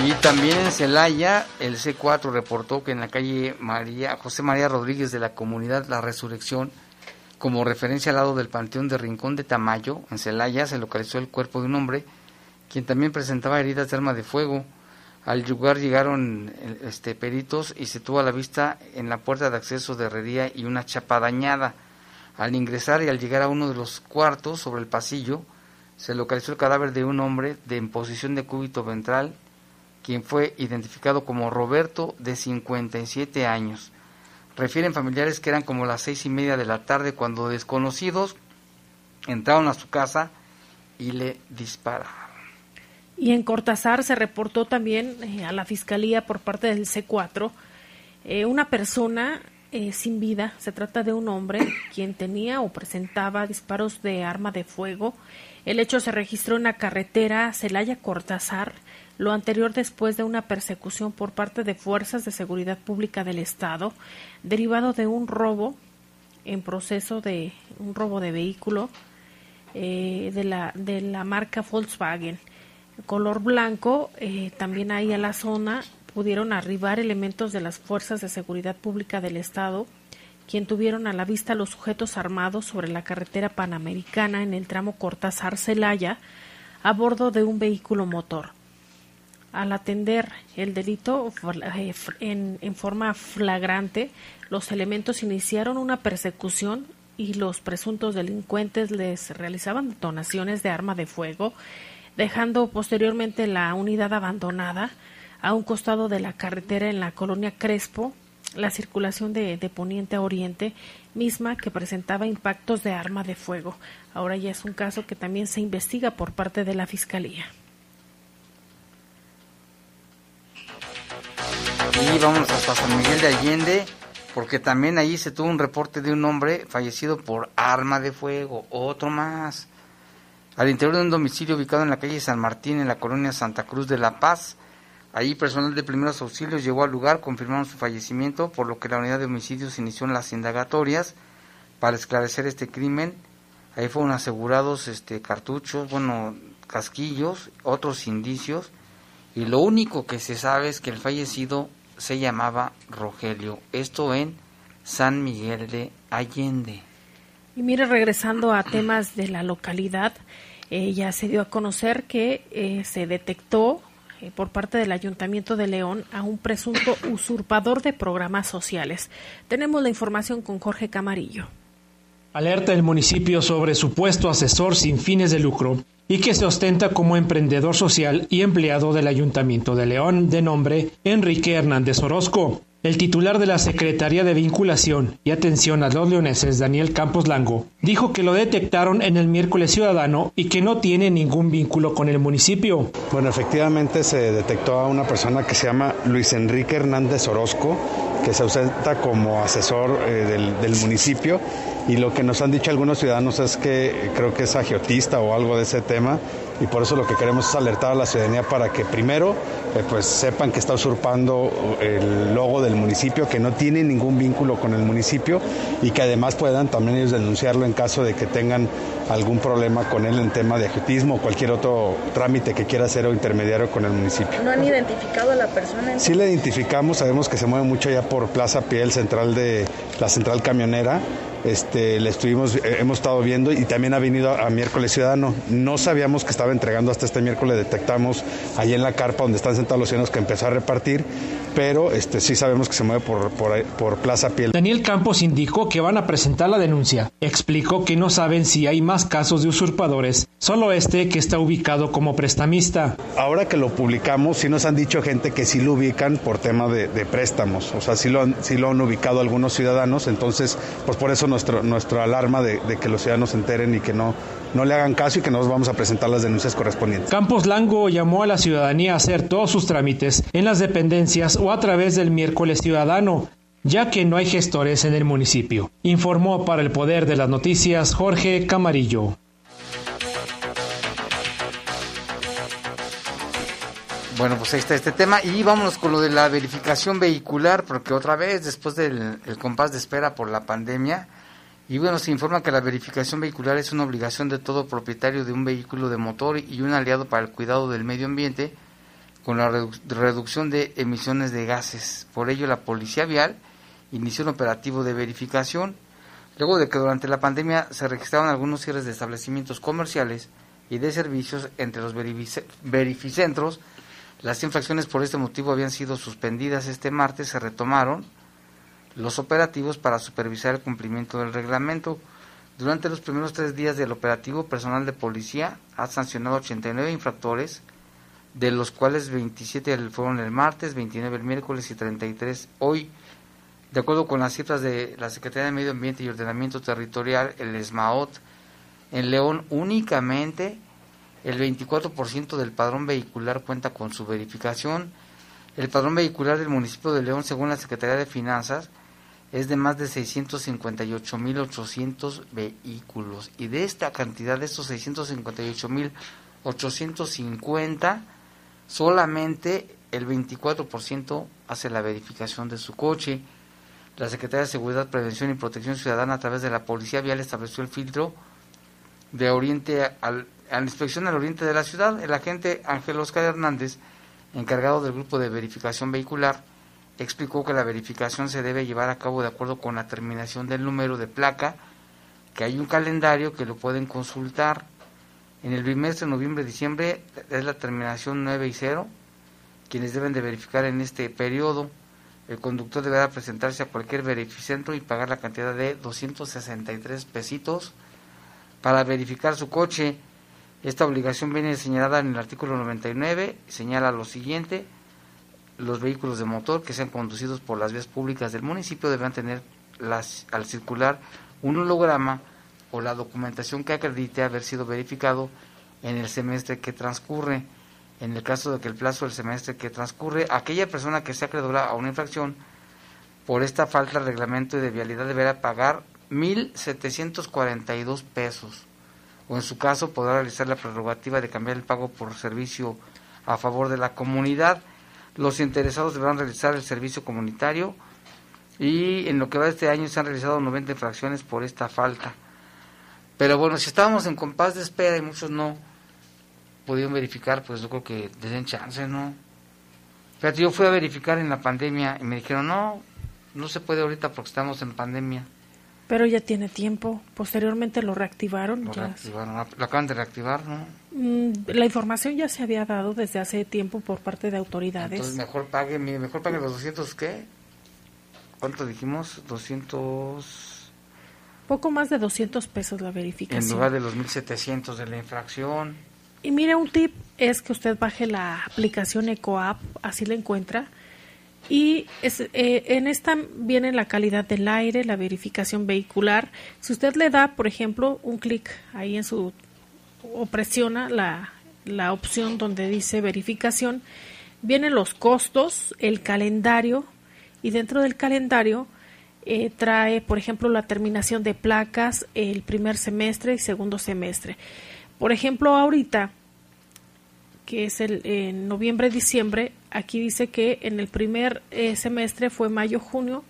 Y también en Celaya, el C4 reportó que en la calle María, José María Rodríguez de la comunidad La Resurrección, como referencia al lado del Panteón de Rincón de Tamayo, en Celaya, se localizó el cuerpo de un hombre quien también presentaba heridas de arma de fuego. Al lugar llegaron este, peritos y se tuvo a la vista en la puerta de acceso de herrería y una chapa dañada. Al ingresar y al llegar a uno de los cuartos sobre el pasillo, se localizó el cadáver de un hombre de en posición de cúbito ventral quien fue identificado como Roberto, de 57 años. Refieren familiares que eran como las seis y media de la tarde cuando desconocidos entraron a su casa y le dispararon. Y en Cortázar se reportó también eh, a la fiscalía por parte del C4 eh, una persona eh, sin vida. Se trata de un hombre quien tenía o presentaba disparos de arma de fuego. El hecho se registró en la carretera Celaya Cortázar lo anterior después de una persecución por parte de fuerzas de seguridad pública del Estado, derivado de un robo en proceso de un robo de vehículo eh, de, la, de la marca Volkswagen. Color blanco, eh, también ahí a la zona pudieron arribar elementos de las fuerzas de seguridad pública del Estado, quien tuvieron a la vista los sujetos armados sobre la carretera panamericana en el tramo Cortázar-Celaya a bordo de un vehículo motor al atender el delito eh, en, forma flagrante, los elementos iniciaron una persecución y los presuntos delincuentes les realizaban detonaciones de arma de fuego, dejando posteriormente la unidad abandonada a un costado de la carretera en la colonia Crespo, la circulación de poniente a oriente, misma que presentaba impactos de arma de fuego. Ahora ya es un caso que también se investiga por parte de la Fiscalía. Y vamos hasta San Miguel de Allende, porque también allí se tuvo un reporte de un hombre fallecido por arma de fuego, otro más. Al interior de un domicilio ubicado en la calle San Martín, en la colonia Santa Cruz de La Paz, allí personal de primeros auxilios llegó al lugar, confirmaron su fallecimiento, por lo que la unidad de homicidios inició las indagatorias para esclarecer este crimen. Ahí fueron asegurados este cartuchos, bueno, casquillos, otros indicios, y lo único que se sabe es que el fallecido se llamaba Rogelio, esto en San Miguel de Allende. Y mire, regresando a temas de la localidad, eh, ya se dio a conocer que eh, se detectó eh, por parte del Ayuntamiento de León a un presunto usurpador de programas sociales. Tenemos la información con Jorge Camarillo. Alerta el municipio sobre supuesto asesor sin fines de lucro y que se ostenta como emprendedor social y empleado del Ayuntamiento de León de nombre Enrique Hernández Orozco. El titular de la Secretaría de Vinculación y Atención a los Leoneses, Daniel Campos Lango, dijo que lo detectaron en el miércoles ciudadano y que no tiene ningún vínculo con el municipio. Bueno, efectivamente se detectó a una persona que se llama Luis Enrique Hernández Orozco, que se ausenta como asesor eh, del, del municipio y lo que nos han dicho algunos ciudadanos es que creo que es agiotista o algo de ese tema y por eso lo que queremos es alertar a la ciudadanía para que primero eh, pues sepan que está usurpando el logo del municipio, que no tiene ningún vínculo con el municipio y que además puedan también ellos denunciarlo en caso de que tengan algún problema con él en tema de agiotismo o cualquier otro trámite que quiera hacer o intermediario con el municipio. ¿No han identificado a la persona? Sí la identificamos, sabemos que se mueve mucho allá por Plaza Piel, central de la central camionera este, le estuvimos, eh, hemos estado viendo y también ha venido a, miércoles ciudadano. No sabíamos que estaba entregando hasta este miércoles, detectamos allí en la carpa donde están sentados los ciudadanos que empezó a repartir, pero este, sí sabemos que se mueve por, por, por Plaza Piel. Daniel Campos indicó que van a presentar la denuncia. Explicó que no saben si hay más casos de usurpadores, solo este que está ubicado como prestamista. Ahora que lo publicamos, sí nos han dicho gente que sí lo ubican por tema de, de préstamos, o sea, sí lo, han, sí lo han ubicado algunos ciudadanos, entonces, pues por eso nuestro, nuestra alarma de, de, que los ciudadanos se enteren y que no, no le hagan caso y que nos vamos a presentar las denuncias correspondientes. Campos Lango llamó a la ciudadanía a hacer todos sus trámites en las dependencias o a través del miércoles ciudadano, ya que no hay gestores en el municipio. Informó para el Poder de las Noticias Jorge Camarillo. Bueno, pues ahí está este tema y vámonos con lo de la verificación vehicular, porque otra vez, después del el compás de espera por la pandemia, y bueno, se informa que la verificación vehicular es una obligación de todo propietario de un vehículo de motor y un aliado para el cuidado del medio ambiente con la redu reducción de emisiones de gases. Por ello, la Policía Vial inició un operativo de verificación, luego de que durante la pandemia se registraron algunos cierres de establecimientos comerciales y de servicios entre los verificentros, las infracciones por este motivo habían sido suspendidas este martes, se retomaron los operativos para supervisar el cumplimiento del reglamento. Durante los primeros tres días del operativo, personal de policía ha sancionado 89 infractores, de los cuales 27 fueron el martes, 29 el miércoles y 33 hoy. De acuerdo con las cifras de la Secretaría de Medio Ambiente y Ordenamiento Territorial, el ESMAOT, en León únicamente el 24% del padrón vehicular cuenta con su verificación. El padrón vehicular del municipio de León, según la Secretaría de Finanzas, es de más de 658.800 vehículos. Y de esta cantidad, de estos 658.850, solamente el 24% hace la verificación de su coche. La Secretaría de Seguridad, Prevención y Protección Ciudadana, a través de la Policía Vial, estableció el filtro de oriente al, a la inspección al oriente de la ciudad. El agente Ángel Oscar Hernández, encargado del grupo de verificación vehicular, explicó que la verificación se debe llevar a cabo de acuerdo con la terminación del número de placa, que hay un calendario que lo pueden consultar. En el bimestre noviembre-diciembre es la terminación 9 y 0, quienes deben de verificar en este periodo. El conductor deberá presentarse a cualquier verificentro y pagar la cantidad de 263 pesitos para verificar su coche. Esta obligación viene señalada en el artículo 99, señala lo siguiente, los vehículos de motor que sean conducidos por las vías públicas del municipio deberán tener las, al circular un holograma o la documentación que acredite haber sido verificado en el semestre que transcurre. En el caso de que el plazo del semestre que transcurre, aquella persona que sea acreedora a una infracción por esta falta de reglamento de vialidad deberá pagar 1.742 pesos. O en su caso podrá realizar la prerrogativa de cambiar el pago por servicio a favor de la comunidad. Los interesados deberán realizar el servicio comunitario y en lo que va de este año se han realizado 90 infracciones por esta falta. Pero bueno, si estábamos en compás de espera y muchos no pudieron verificar, pues yo creo que den chance, ¿no? Fíjate, yo fui a verificar en la pandemia y me dijeron, no, no se puede ahorita porque estamos en pandemia. Pero ya tiene tiempo. Posteriormente lo reactivaron. Lo ya. reactivaron, lo acaban de reactivar, ¿no? Mm, La información ya se había dado desde hace tiempo por parte de autoridades. Entonces mejor pague, mejor pague los 200, ¿qué? ¿Cuánto dijimos? 200... Poco más de 200 pesos la En verificación. lugar de los 1700 de la infracción. Y mire, un tip es que usted baje la aplicación EcoApp, así la encuentra, Y es, eh, en esta viene la calidad del aire, la verificación vehicular. Si usted le da, por ejemplo, un clic ahí en su o presiona la, la opción donde dice verificación, vienen los costos, el calendario y dentro del calendario eh, trae, por ejemplo, la terminación de placas el primer semestre y segundo semestre. Por ejemplo, ahorita, que es el en noviembre-diciembre, aquí dice que en el primer eh, semestre fue mayo-junio,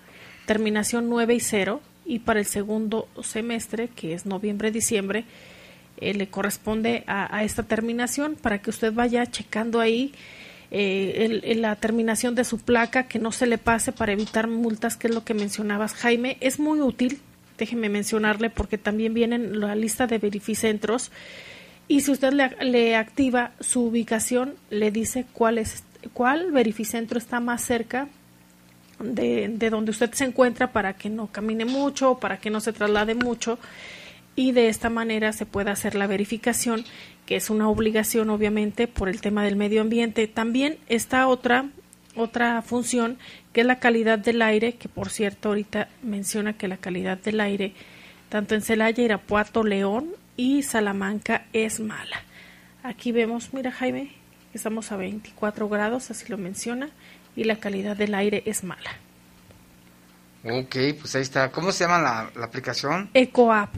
terminación 9 y 0, y para el segundo semestre, que es noviembre-diciembre, eh, le corresponde a, a, esta terminación para que usted vaya checando ahí eh, el, la terminación de su placa, que no se le pase para evitar multas, que es lo que mencionabas, Jaime. Es muy útil, déjeme mencionarle, porque también viene en la lista de verificentros. Y si usted le, activa su ubicación, le dice cuál, cuál verificentro está más cerca de, de donde usted se encuentra para que no camine mucho, para que no se traslade mucho y de esta manera se puede hacer la verificación, que es una obligación obviamente por el tema del medio ambiente. También está otra otra función que es la calidad del aire, que por cierto ahorita menciona que la calidad del aire tanto en Celaya, Irapuato, León y Salamanca es mala. Aquí vemos, mira Jaime, estamos a 24 grados, así lo menciona, y la calidad del aire es mala. Ok, pues ahí está. ¿Cómo se llama la, la aplicación? EcoApp.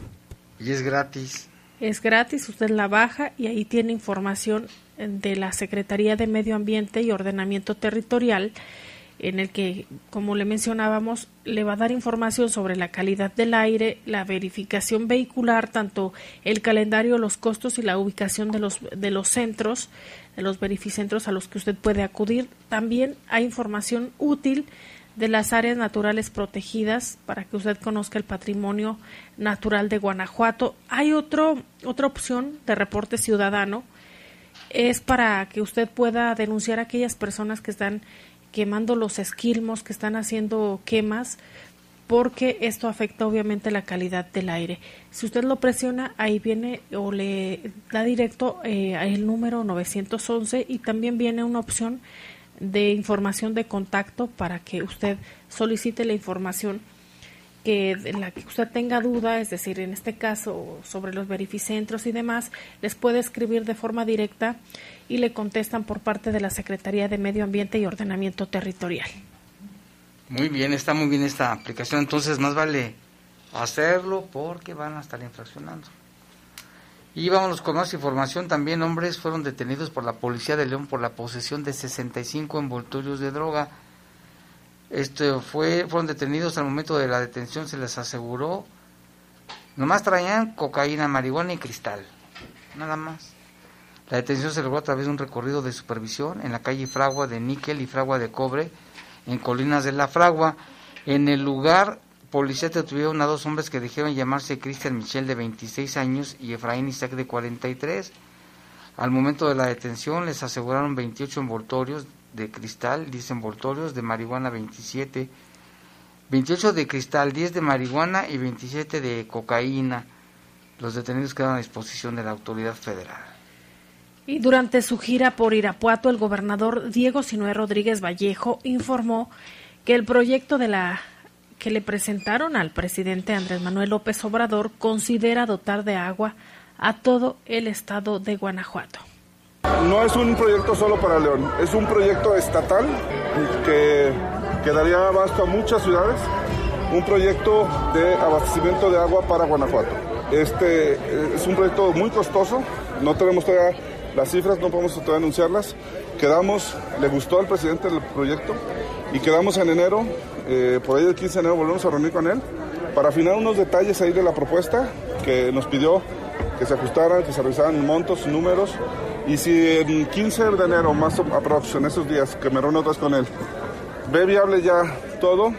Y es gratis. Es gratis, usted la baja y ahí tiene información de la Secretaría de Medio Ambiente y Ordenamiento Territorial, en el que, como le mencionábamos, le va a dar información sobre la calidad del aire, la verificación vehicular, tanto el calendario, los costos y la ubicación de los, de los centros, de los verificentros a los que usted puede acudir. También hay información útil de las áreas naturales protegidas para que usted conozca el patrimonio natural de Guanajuato. Hay otro, otra opción de reporte ciudadano, es para que usted pueda denunciar a aquellas personas que están quemando los esquilmos, que están haciendo quemas, porque esto afecta obviamente la calidad del aire. Si usted lo presiona, ahí viene o le da directo eh, el número 911 y también viene una opción de información de contacto para que usted solicite la información que en la que usted tenga duda, es decir, en este caso sobre los verificentros y demás, les puede escribir de forma directa y le contestan por parte de la Secretaría de Medio Ambiente y Ordenamiento Territorial. Muy bien, está muy bien esta aplicación, entonces más vale hacerlo porque van a estar infraccionando. Y vámonos con más información. También hombres fueron detenidos por la policía de León por la posesión de 65 envoltorios de droga. Este fue, fueron detenidos al momento de la detención, se les aseguró. Nomás traían cocaína, marihuana y cristal. Nada más. La detención se logró a través de un recorrido de supervisión en la calle Fragua de níquel y Fragua de cobre en Colinas de la Fragua. En el lugar policía detuvieron a dos hombres que dijeron llamarse Cristian Michel de 26 años y Efraín Isaac de 43. Al momento de la detención les aseguraron 28 envoltorios de cristal, 10 envoltorios de marihuana 27, 28 de cristal, 10 de marihuana y 27 de cocaína. Los detenidos quedaron a disposición de la autoridad federal. Y durante su gira por Irapuato, el gobernador Diego Sinué Rodríguez Vallejo informó que el proyecto de la que le presentaron al presidente Andrés Manuel López Obrador considera dotar de agua a todo el estado de Guanajuato. No es un proyecto solo para León, es un proyecto estatal que, que daría abasto a muchas ciudades, un proyecto de abastecimiento de agua para Guanajuato. Este es un proyecto muy costoso, no tenemos todavía las cifras, no podemos todavía anunciarlas. Quedamos, le gustó al presidente el proyecto y quedamos en enero eh, por ahí el 15 de enero volvemos a reunir con él para afinar unos detalles ahí de la propuesta que nos pidió que se ajustaran, que se revisaran montos, números. Y si el 15 de enero, más aprox, en esos días que me reúno otra vez con él, ve viable ya todo,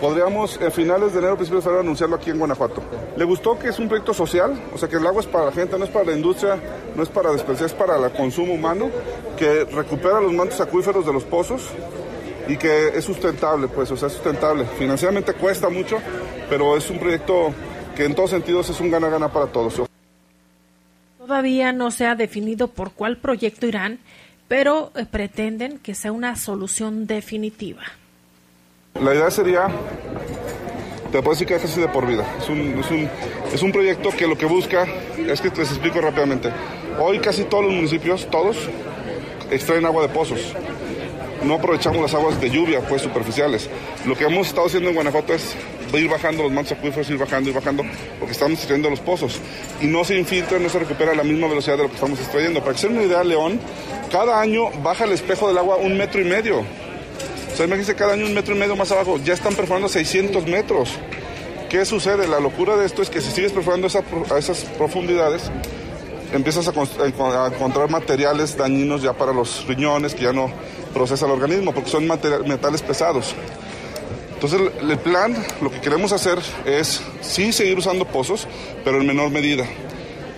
podríamos a finales de enero, principios de febrero, anunciarlo aquí en Guanajuato. Le gustó que es un proyecto social, o sea que el agua es para la gente, no es para la industria, no es para desperdiciar, es para el consumo humano, que recupera los mantos acuíferos de los pozos, y que es sustentable, pues, o sea, es sustentable. Financieramente cuesta mucho, pero es un proyecto que en todos sentidos es un gana-gana para todos. Todavía no se ha definido por cuál proyecto irán, pero eh, pretenden que sea una solución definitiva. La idea sería, te puedo decir que es casi de por vida. Es un, es, un, es un proyecto que lo que busca, es que les explico rápidamente. Hoy casi todos los municipios, todos, extraen agua de pozos. No aprovechamos las aguas de lluvia, pues superficiales. Lo que hemos estado haciendo en Guanajuato es ir bajando los mantos acuíferos, ir bajando y bajando, porque estamos extrayendo los pozos. Y no se infiltra, no se recupera a la misma velocidad de lo que estamos extrayendo. Para que se den una idea, León, cada año baja el espejo del agua un metro y medio. O sea, imagínense cada año un metro y medio más abajo. Ya están perforando 600 metros. ¿Qué sucede? La locura de esto es que si sigues perforando a esas profundidades, empiezas a, a, encontrar materiales dañinos ya para los riñones que ya no procesa el organismo, porque son metales pesados. Entonces el plan, lo que queremos hacer es sí seguir usando pozos, pero en menor medida.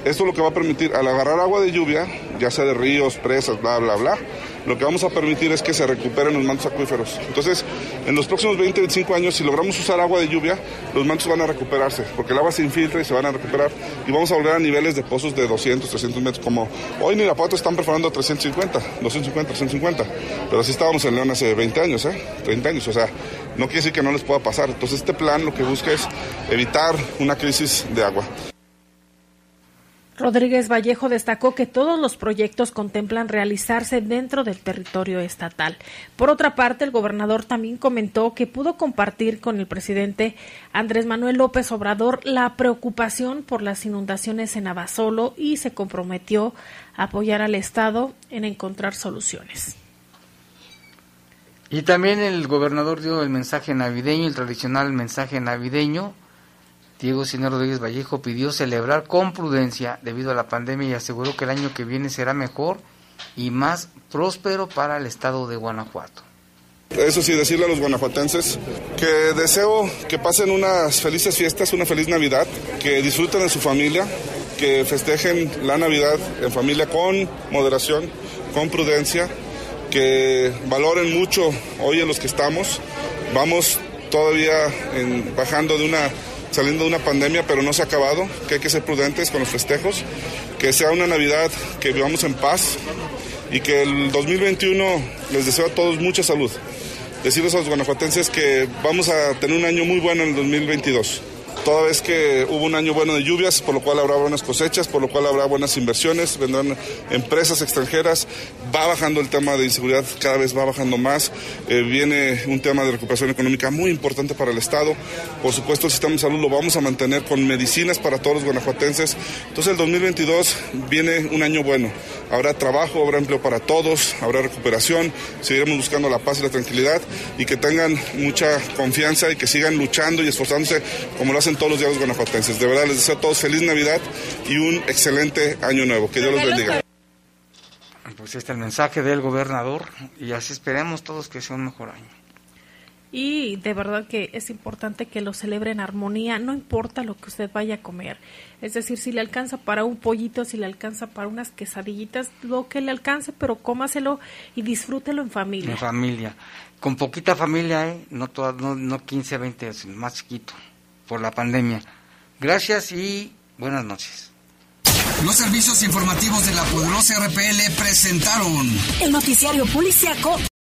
Esto lo que va a permitir, al agarrar agua de lluvia, ya sea de ríos, presas, bla, bla, bla, lo que vamos a permitir es que se recuperen los mantos acuíferos. Entonces, en los próximos 20, 25 años, si logramos usar agua de lluvia, los mantos van a recuperarse, porque el agua se infiltra y se van a recuperar. Y vamos a volver a niveles de pozos de 200, 300 metros, como hoy en Irapuato están perforando 350, 250, 350. Pero así estábamos en León hace 20 años, ¿eh? 30 años. O sea, no quiere decir que no les pueda pasar. Entonces, este plan lo que busca es evitar una crisis de agua. Rodríguez Vallejo destacó que todos los proyectos contemplan realizarse dentro del territorio estatal. Por otra parte, el gobernador también comentó que pudo compartir con el presidente Andrés Manuel López Obrador la preocupación por las inundaciones en Abasolo y se comprometió a apoyar al Estado en encontrar soluciones. Y también el gobernador dio el mensaje navideño, el tradicional mensaje navideño, Diego Sinero Rodríguez Vallejo pidió celebrar con prudencia debido a la pandemia y aseguró que el año que viene será mejor y más próspero para el estado de Guanajuato. Eso sí, decirle a los guanajuatenses que deseo que pasen unas felices fiestas, una feliz Navidad, que disfruten de su familia, que festejen la Navidad en familia con moderación, con prudencia, que valoren mucho hoy en los que estamos. Vamos todavía bajando de una saliendo de una pandemia, pero no se ha acabado, que hay que ser prudentes con los festejos, que sea una Navidad que vivamos en paz y que el 2021 les deseo a todos mucha salud. Decirles a los guanajuatenses que vamos a tener un año muy bueno en el 2022 toda vez que hubo un año bueno de lluvias, por lo cual habrá buenas cosechas, por lo cual habrá buenas inversiones, vendrán empresas extranjeras, va bajando el tema de inseguridad, cada vez va bajando más, eh, viene un tema de recuperación económica muy importante para el Estado, por supuesto el sistema de salud lo vamos a mantener con medicinas para todos los guanajuatenses, entonces el 2022 viene un año bueno, habrá trabajo, habrá empleo para todos, habrá recuperación, seguiremos buscando la paz y la tranquilidad y que tengan mucha confianza y que sigan luchando y esforzándose como lo hacen todos los días los guanajuatenses. De verdad les deseo a todos feliz Navidad y un excelente año nuevo. Que Dios los bendiga. Pues este es el mensaje del gobernador y así esperemos todos que sea un mejor año. Y de verdad que es importante que lo celebre en armonía, no importa lo que usted vaya a comer. Es decir, si le alcanza para un pollito, si le alcanza para unas quesadillitas, lo que le alcance, pero cómaselo y disfrútelo en familia. En familia. Con poquita familia, ¿eh? no, toda, no, no 15, 20, sino más chiquito por la pandemia. Gracias y buenas noches. Los servicios informativos de la poderosa RPL presentaron el noticiario policiaco